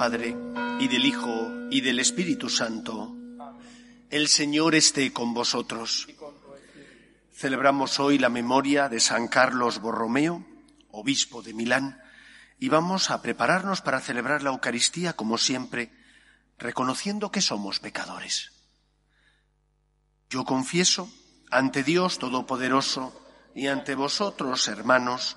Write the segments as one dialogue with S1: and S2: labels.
S1: Padre, y del Hijo, y del Espíritu Santo, el Señor esté con vosotros. Celebramos hoy la memoria de San Carlos Borromeo, obispo de Milán, y vamos a prepararnos para celebrar la Eucaristía como siempre, reconociendo que somos pecadores. Yo confieso ante Dios Todopoderoso y ante vosotros, hermanos,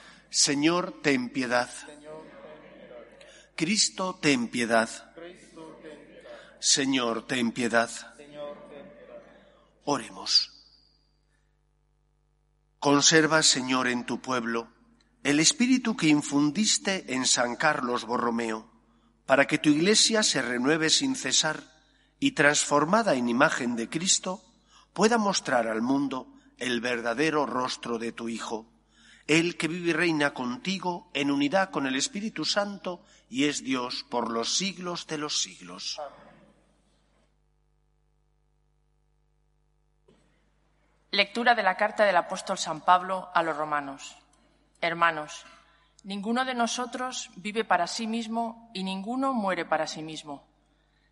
S1: Señor, ten piedad. Cristo, ten piedad. Señor, ten piedad. Oremos. Conserva, Señor, en tu pueblo el espíritu que infundiste en San Carlos Borromeo, para que tu iglesia se renueve sin cesar y transformada en imagen de Cristo, pueda mostrar al mundo el verdadero rostro de tu Hijo, Él que vive y reina contigo en unidad con el Espíritu Santo y es Dios por los siglos de los siglos.
S2: Lectura de la carta del apóstol San Pablo a los romanos. Hermanos, ninguno de nosotros vive para sí mismo y ninguno muere para sí mismo.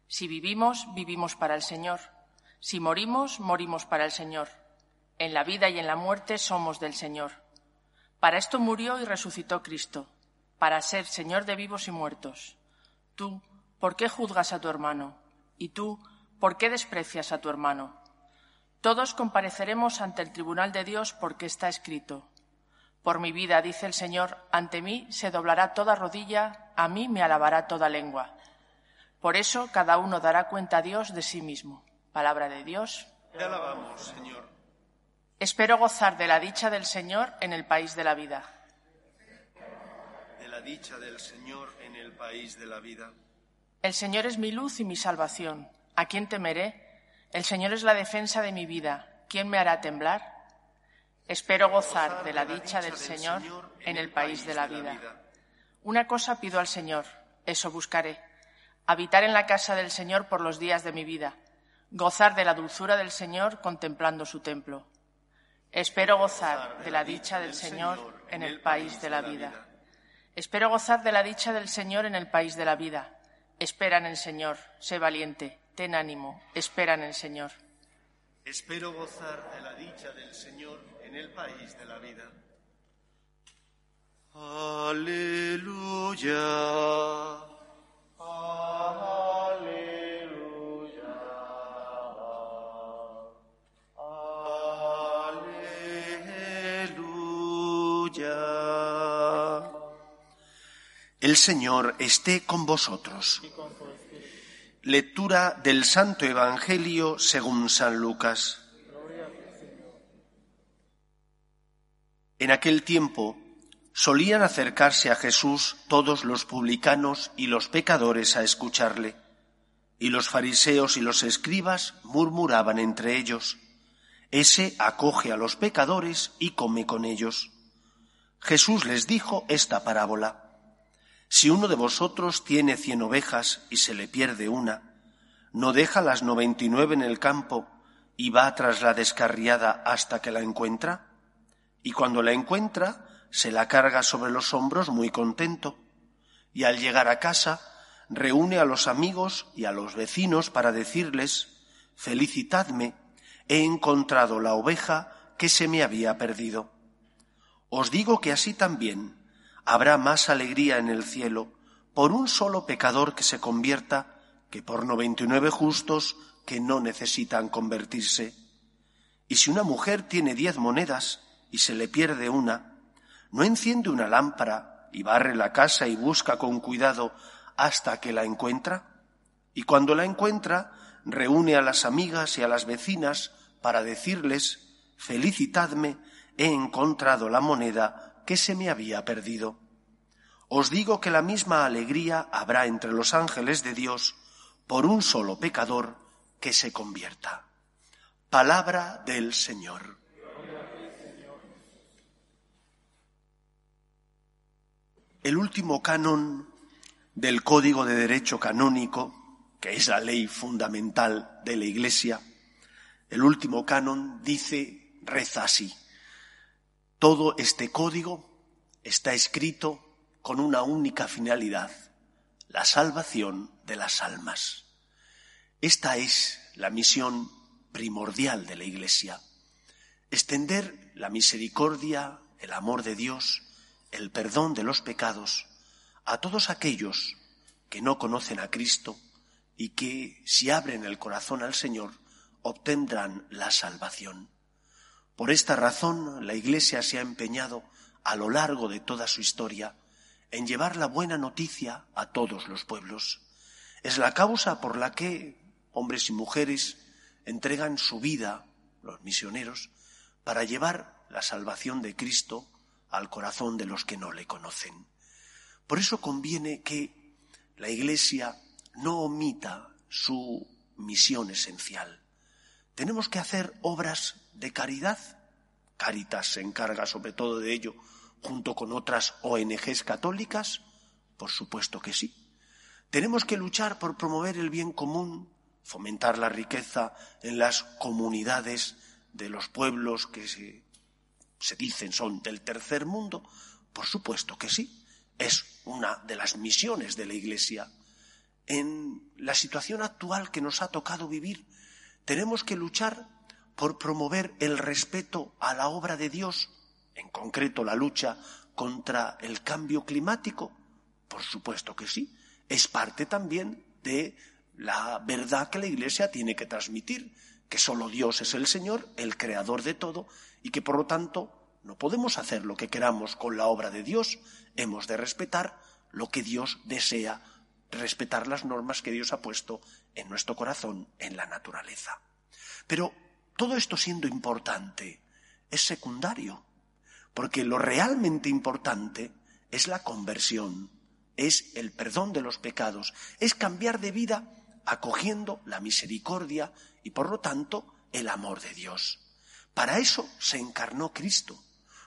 S2: Si vivimos, vivimos para el Señor. Si morimos, morimos para el Señor. En la vida y en la muerte somos del Señor. Para esto murió y resucitó Cristo, para ser Señor de vivos y muertos. Tú, ¿por qué juzgas a tu hermano? Y tú, ¿por qué desprecias a tu hermano? Todos compareceremos ante el tribunal de Dios porque está escrito. Por mi vida, dice el Señor, ante mí se doblará toda rodilla, a mí me alabará toda lengua. Por eso cada uno dará cuenta a Dios de sí mismo. Palabra de Dios.
S1: Te alabamos, Señor.
S2: Espero gozar de la dicha del Señor en el país de la vida.
S1: De la dicha del Señor en el país de la vida.
S2: El Señor es mi luz y mi salvación. ¿A quién temeré? El Señor es la defensa de mi vida. ¿Quién me hará temblar? Espero gozar de la dicha del Señor en el país de la vida. Una cosa pido al Señor, eso buscaré, habitar en la casa del Señor por los días de mi vida, gozar de la dulzura del Señor contemplando su templo. Espero gozar de la dicha del Señor en el país de la vida. Espero gozar de la dicha del Señor en el país de la vida. Espera en el Señor, sé valiente, ten ánimo, espera en el Señor.
S1: Espero gozar de la dicha del Señor en el país de la vida. Aleluya. Aleluya. El Señor esté con vosotros. Lectura del Santo Evangelio según San Lucas. En aquel tiempo solían acercarse a Jesús todos los publicanos y los pecadores a escucharle, y los fariseos y los escribas murmuraban entre ellos, Ese acoge a los pecadores y come con ellos. Jesús les dijo esta parábola. Si uno de vosotros tiene cien ovejas y se le pierde una, ¿no deja las noventa y nueve en el campo y va tras la descarriada hasta que la encuentra? Y cuando la encuentra, se la carga sobre los hombros muy contento. Y al llegar a casa, reúne a los amigos y a los vecinos para decirles, felicitadme, he encontrado la oveja que se me había perdido. Os digo que así también habrá más alegría en el cielo por un solo pecador que se convierta que por noventa y nueve justos que no necesitan convertirse. Y si una mujer tiene diez monedas y se le pierde una, no enciende una lámpara y barre la casa y busca con cuidado hasta que la encuentra. Y cuando la encuentra, reúne a las amigas y a las vecinas para decirles, felicitadme, he encontrado la moneda que se me había perdido. Os digo que la misma alegría habrá entre los ángeles de Dios por un solo pecador que se convierta. Palabra del Señor. El último canon del Código de Derecho Canónico, que es la ley fundamental de la Iglesia, el último canon dice, reza así. Todo este código está escrito con una única finalidad, la salvación de las almas. Esta es la misión primordial de la Iglesia, extender la misericordia, el amor de Dios, el perdón de los pecados a todos aquellos que no conocen a Cristo y que, si abren el corazón al Señor, obtendrán la salvación. Por esta razón, la Iglesia se ha empeñado a lo largo de toda su historia en llevar la buena noticia a todos los pueblos. Es la causa por la que hombres y mujeres entregan su vida, los misioneros, para llevar la salvación de Cristo al corazón de los que no le conocen. Por eso conviene que la Iglesia no omita su misión esencial. Tenemos que hacer obras de caridad. Caritas se encarga sobre todo de ello junto con otras ONGs católicas. Por supuesto que sí. Tenemos que luchar por promover el bien común, fomentar la riqueza en las comunidades de los pueblos que se se dicen son del tercer mundo? Por supuesto que sí. Es una de las misiones de la Iglesia. En la situación actual que nos ha tocado vivir, tenemos que luchar por promover el respeto a la obra de Dios, en concreto la lucha contra el cambio climático. Por supuesto que sí. Es parte también de la verdad que la Iglesia tiene que transmitir, que solo Dios es el Señor, el creador de todo, y que por lo tanto no podemos hacer lo que queramos con la obra de Dios, hemos de respetar lo que Dios desea, respetar las normas que Dios ha puesto en nuestro corazón, en la naturaleza. Pero todo esto siendo importante es secundario, porque lo realmente importante es la conversión, es el perdón de los pecados, es cambiar de vida acogiendo la misericordia y por lo tanto el amor de Dios. Para eso se encarnó Cristo,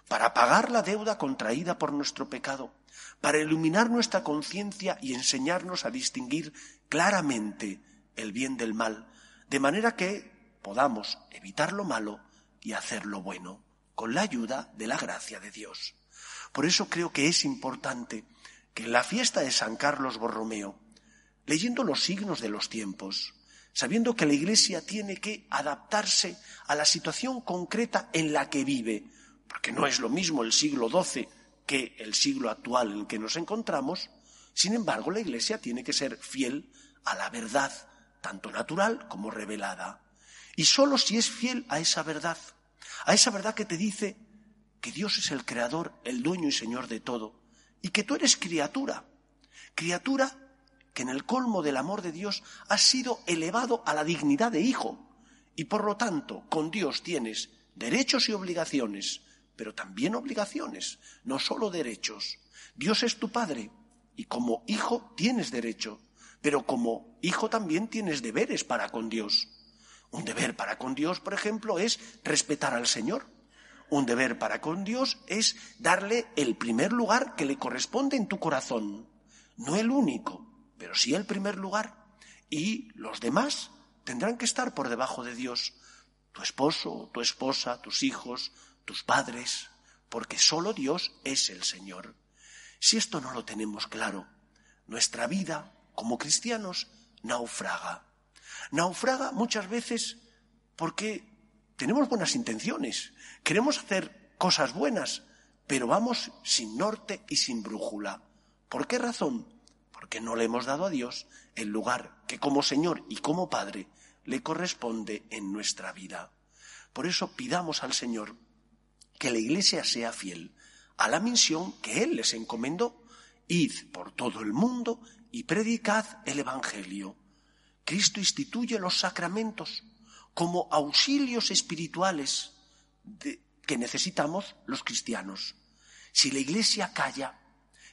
S1: para pagar la deuda contraída por nuestro pecado, para iluminar nuestra conciencia y enseñarnos a distinguir claramente el bien del mal, de manera que podamos evitar lo malo y hacer lo bueno, con la ayuda de la gracia de Dios. Por eso creo que es importante que en la fiesta de San Carlos Borromeo, leyendo los signos de los tiempos, sabiendo que la Iglesia tiene que adaptarse a la situación concreta en la que vive, porque no es lo mismo el siglo XII que el siglo actual en el que nos encontramos, sin embargo la Iglesia tiene que ser fiel a la verdad, tanto natural como revelada. Y sólo si es fiel a esa verdad, a esa verdad que te dice que Dios es el creador, el dueño y señor de todo, y que tú eres criatura, criatura que en el colmo del amor de Dios has sido elevado a la dignidad de hijo y por lo tanto con Dios tienes derechos y obligaciones, pero también obligaciones, no solo derechos. Dios es tu Padre y como hijo tienes derecho, pero como hijo también tienes deberes para con Dios. Un deber para con Dios, por ejemplo, es respetar al Señor. Un deber para con Dios es darle el primer lugar que le corresponde en tu corazón, no el único, pero sí el primer lugar. Y los demás tendrán que estar por debajo de Dios. Tu esposo, tu esposa, tus hijos, tus padres, porque solo Dios es el Señor. Si esto no lo tenemos claro, nuestra vida como cristianos naufraga. Naufraga muchas veces porque tenemos buenas intenciones, queremos hacer cosas buenas, pero vamos sin norte y sin brújula. ¿Por qué razón? Porque no le hemos dado a Dios el lugar que como Señor y como Padre le corresponde en nuestra vida. Por eso pidamos al Señor que la Iglesia sea fiel a la misión que Él les encomendó. Id por todo el mundo y predicad el Evangelio. Cristo instituye los sacramentos como auxilios espirituales que necesitamos los cristianos. Si la Iglesia calla,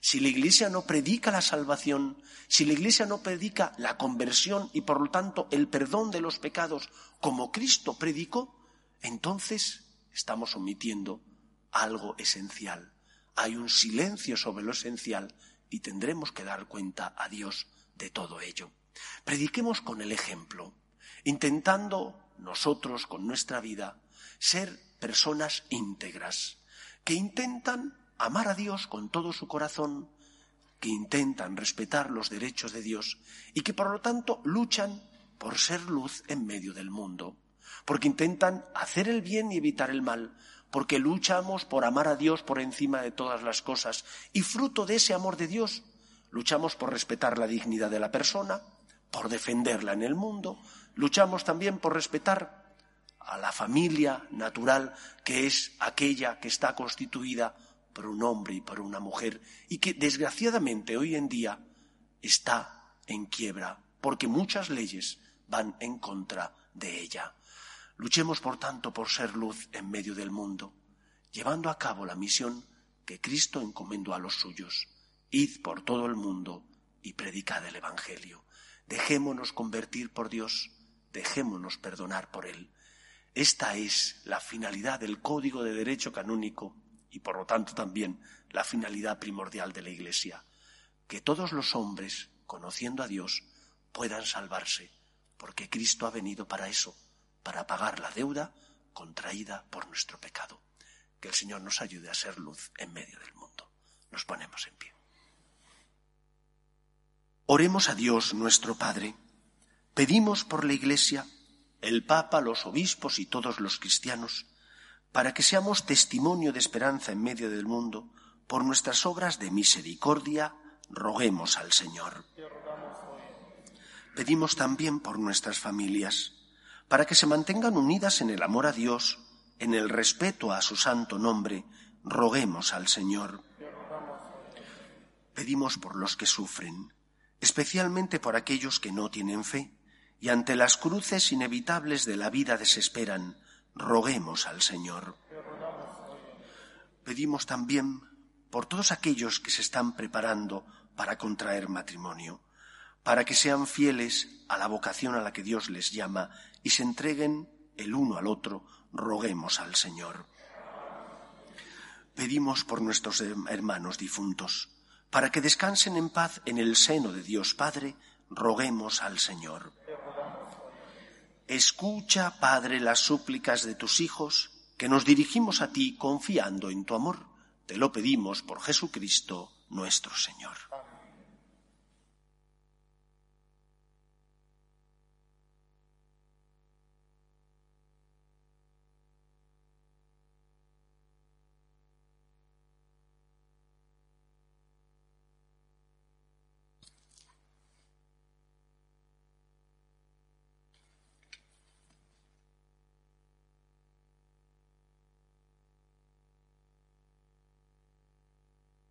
S1: si la Iglesia no predica la salvación, si la Iglesia no predica la conversión y por lo tanto el perdón de los pecados como Cristo predicó, entonces estamos omitiendo algo esencial. Hay un silencio sobre lo esencial y tendremos que dar cuenta a Dios de todo ello. Prediquemos con el ejemplo, intentando nosotros con nuestra vida ser personas íntegras, que intentan amar a Dios con todo su corazón, que intentan respetar los derechos de Dios y que por lo tanto luchan por ser luz en medio del mundo, porque intentan hacer el bien y evitar el mal, porque luchamos por amar a Dios por encima de todas las cosas y fruto de ese amor de Dios luchamos por respetar la dignidad de la persona, por defenderla en el mundo, luchamos también por respetar a la familia natural que es aquella que está constituida por un hombre y por una mujer y que desgraciadamente hoy en día está en quiebra porque muchas leyes van en contra de ella. Luchemos, por tanto, por ser luz en medio del mundo, llevando a cabo la misión que Cristo encomendó a los suyos. Id por todo el mundo y predicad el Evangelio. Dejémonos convertir por Dios, dejémonos perdonar por Él. Esta es la finalidad del Código de Derecho Canónico y por lo tanto también la finalidad primordial de la Iglesia. Que todos los hombres, conociendo a Dios, puedan salvarse, porque Cristo ha venido para eso para pagar la deuda contraída por nuestro pecado. Que el Señor nos ayude a ser luz en medio del mundo. Nos ponemos en pie. Oremos a Dios nuestro Padre. Pedimos por la Iglesia, el Papa, los obispos y todos los cristianos, para que seamos testimonio de esperanza en medio del mundo, por nuestras obras de misericordia, roguemos al Señor. Pedimos también por nuestras familias para que se mantengan unidas en el amor a Dios, en el respeto a su santo nombre, roguemos al Señor. Pedimos por los que sufren, especialmente por aquellos que no tienen fe y ante las cruces inevitables de la vida desesperan, roguemos al Señor. Pedimos también por todos aquellos que se están preparando para contraer matrimonio, para que sean fieles a la vocación a la que Dios les llama y se entreguen el uno al otro, roguemos al Señor. Pedimos por nuestros hermanos difuntos, para que descansen en paz en el seno de Dios Padre, roguemos al Señor. Escucha, Padre, las súplicas de tus hijos, que nos dirigimos a ti confiando en tu amor. Te lo pedimos por Jesucristo nuestro Señor.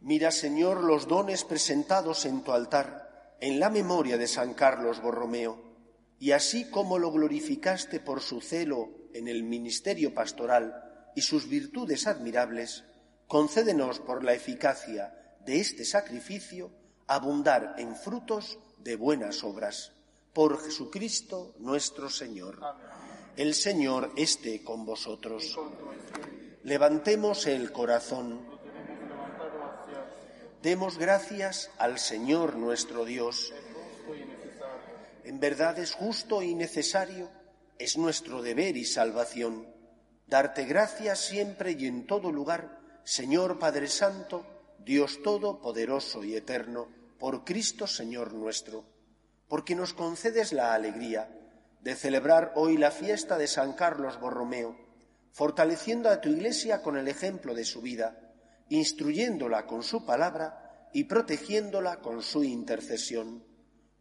S1: Mira, Señor, los dones presentados en tu altar en la memoria de San Carlos Borromeo, y así como lo glorificaste por su celo en el ministerio pastoral y sus virtudes admirables, concédenos por la eficacia de este sacrificio abundar en frutos de buenas obras. Por Jesucristo nuestro Señor. El Señor esté con vosotros. Levantemos el corazón. Demos gracias al Señor nuestro Dios. En verdad es justo y necesario, es nuestro deber y salvación, darte gracias siempre y en todo lugar, Señor Padre Santo, Dios Todopoderoso y Eterno, por Cristo Señor nuestro, porque nos concedes la alegría de celebrar hoy la fiesta de San Carlos Borromeo, fortaleciendo a tu Iglesia con el ejemplo de su vida, instruyéndola con su palabra y protegiéndola con su intercesión.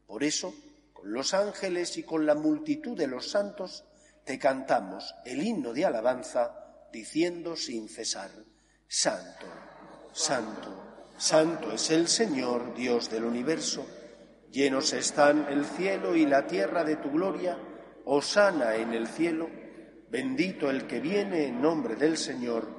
S1: Por eso, con los ángeles y con la multitud de los santos, te cantamos el himno de alabanza, diciendo sin cesar, Santo Santo, santo es el Señor, Dios del universo. Llenos están el cielo y la tierra de tu gloria. Osana en el cielo. Bendito el que viene en nombre del Señor.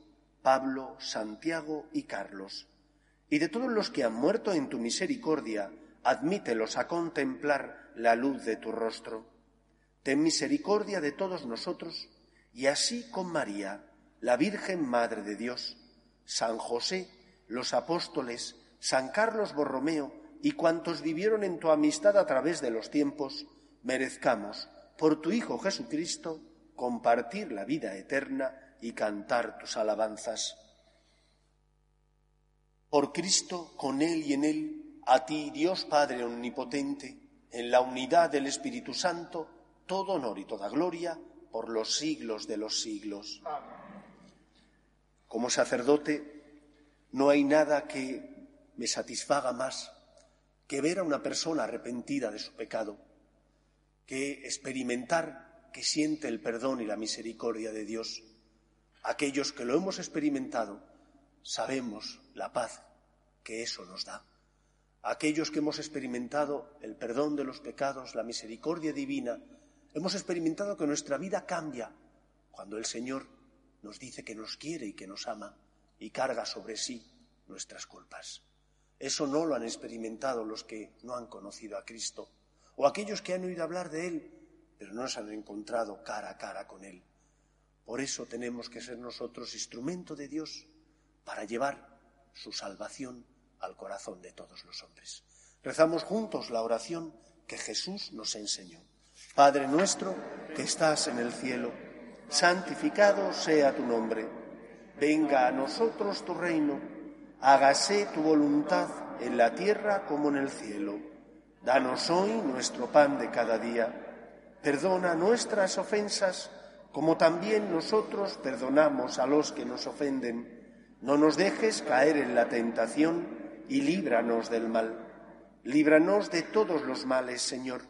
S1: Pablo, Santiago y Carlos, y de todos los que han muerto en tu misericordia, admítelos a contemplar la luz de tu rostro. Ten misericordia de todos nosotros, y así con María, la Virgen Madre de Dios, San José, los apóstoles, San Carlos Borromeo y cuantos vivieron en tu amistad a través de los tiempos, merezcamos, por tu Hijo Jesucristo, compartir la vida eterna y cantar tus alabanzas. Por Cristo, con Él y en Él, a ti, Dios Padre Omnipotente, en la unidad del Espíritu Santo, todo honor y toda gloria por los siglos de los siglos. Como sacerdote, No hay nada que me satisfaga más que ver a una persona arrepentida de su pecado, que experimentar que siente el perdón y la misericordia de Dios. Aquellos que lo hemos experimentado sabemos la paz que eso nos da. Aquellos que hemos experimentado el perdón de los pecados, la misericordia divina, hemos experimentado que nuestra vida cambia cuando el Señor nos dice que nos quiere y que nos ama y carga sobre sí nuestras culpas. Eso no lo han experimentado los que no han conocido a Cristo o aquellos que han oído hablar de Él, pero no se han encontrado cara a cara con Él. Por eso tenemos que ser nosotros instrumento de Dios para llevar su salvación al corazón de todos los hombres. Rezamos juntos la oración que Jesús nos enseñó. Padre nuestro que estás en el cielo, santificado sea tu nombre. Venga a nosotros tu reino. Hágase tu voluntad en la tierra como en el cielo. Danos hoy nuestro pan de cada día. Perdona nuestras ofensas como también nosotros perdonamos a los que nos ofenden. No nos dejes caer en la tentación y líbranos del mal. Líbranos de todos los males, Señor,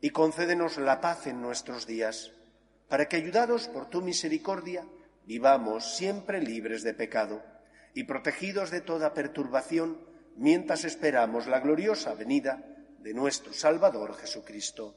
S1: y concédenos la paz en nuestros días, para que, ayudados por tu misericordia, vivamos siempre libres de pecado y protegidos de toda perturbación, mientras esperamos la gloriosa venida de nuestro Salvador Jesucristo.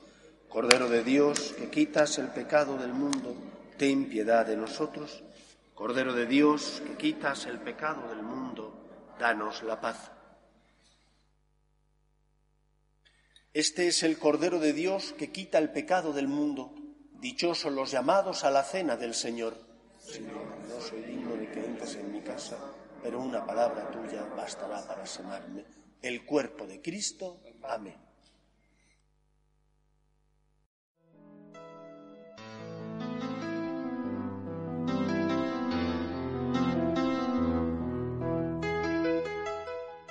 S1: Cordero de Dios, que quitas el pecado del mundo, ten piedad de nosotros. Cordero de Dios, que quitas el pecado del mundo, danos la paz. Este es el Cordero de Dios que quita el pecado del mundo. Dichosos los llamados a la cena del Señor. Señor, no soy digno de que entres en mi casa, pero una palabra tuya bastará para sanarme. El cuerpo de Cristo. Amén.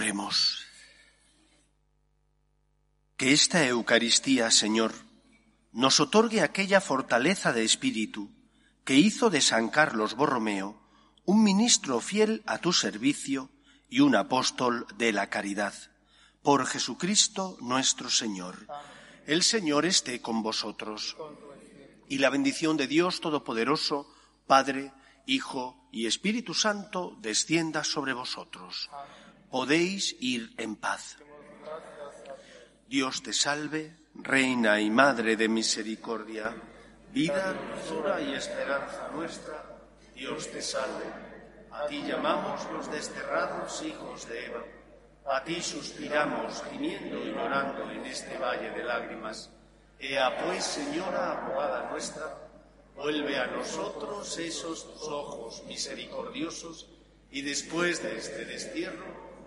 S1: Oremos. Que esta Eucaristía, Señor, nos otorgue aquella fortaleza de espíritu que hizo de San Carlos Borromeo un ministro fiel a tu servicio y un apóstol de la caridad. Por Jesucristo nuestro Señor. El Señor esté con vosotros. Y la bendición de Dios Todopoderoso, Padre, Hijo y Espíritu Santo, descienda sobre vosotros. Podéis ir en paz. Dios te salve, Reina y Madre de Misericordia, vida, dulzura y esperanza nuestra, Dios te salve. A ti llamamos los desterrados hijos de Eva. A ti suspiramos, gimiendo y llorando en este valle de lágrimas. Ea pues, Señora, abogada nuestra, vuelve a nosotros esos ojos misericordiosos y después de este destierro,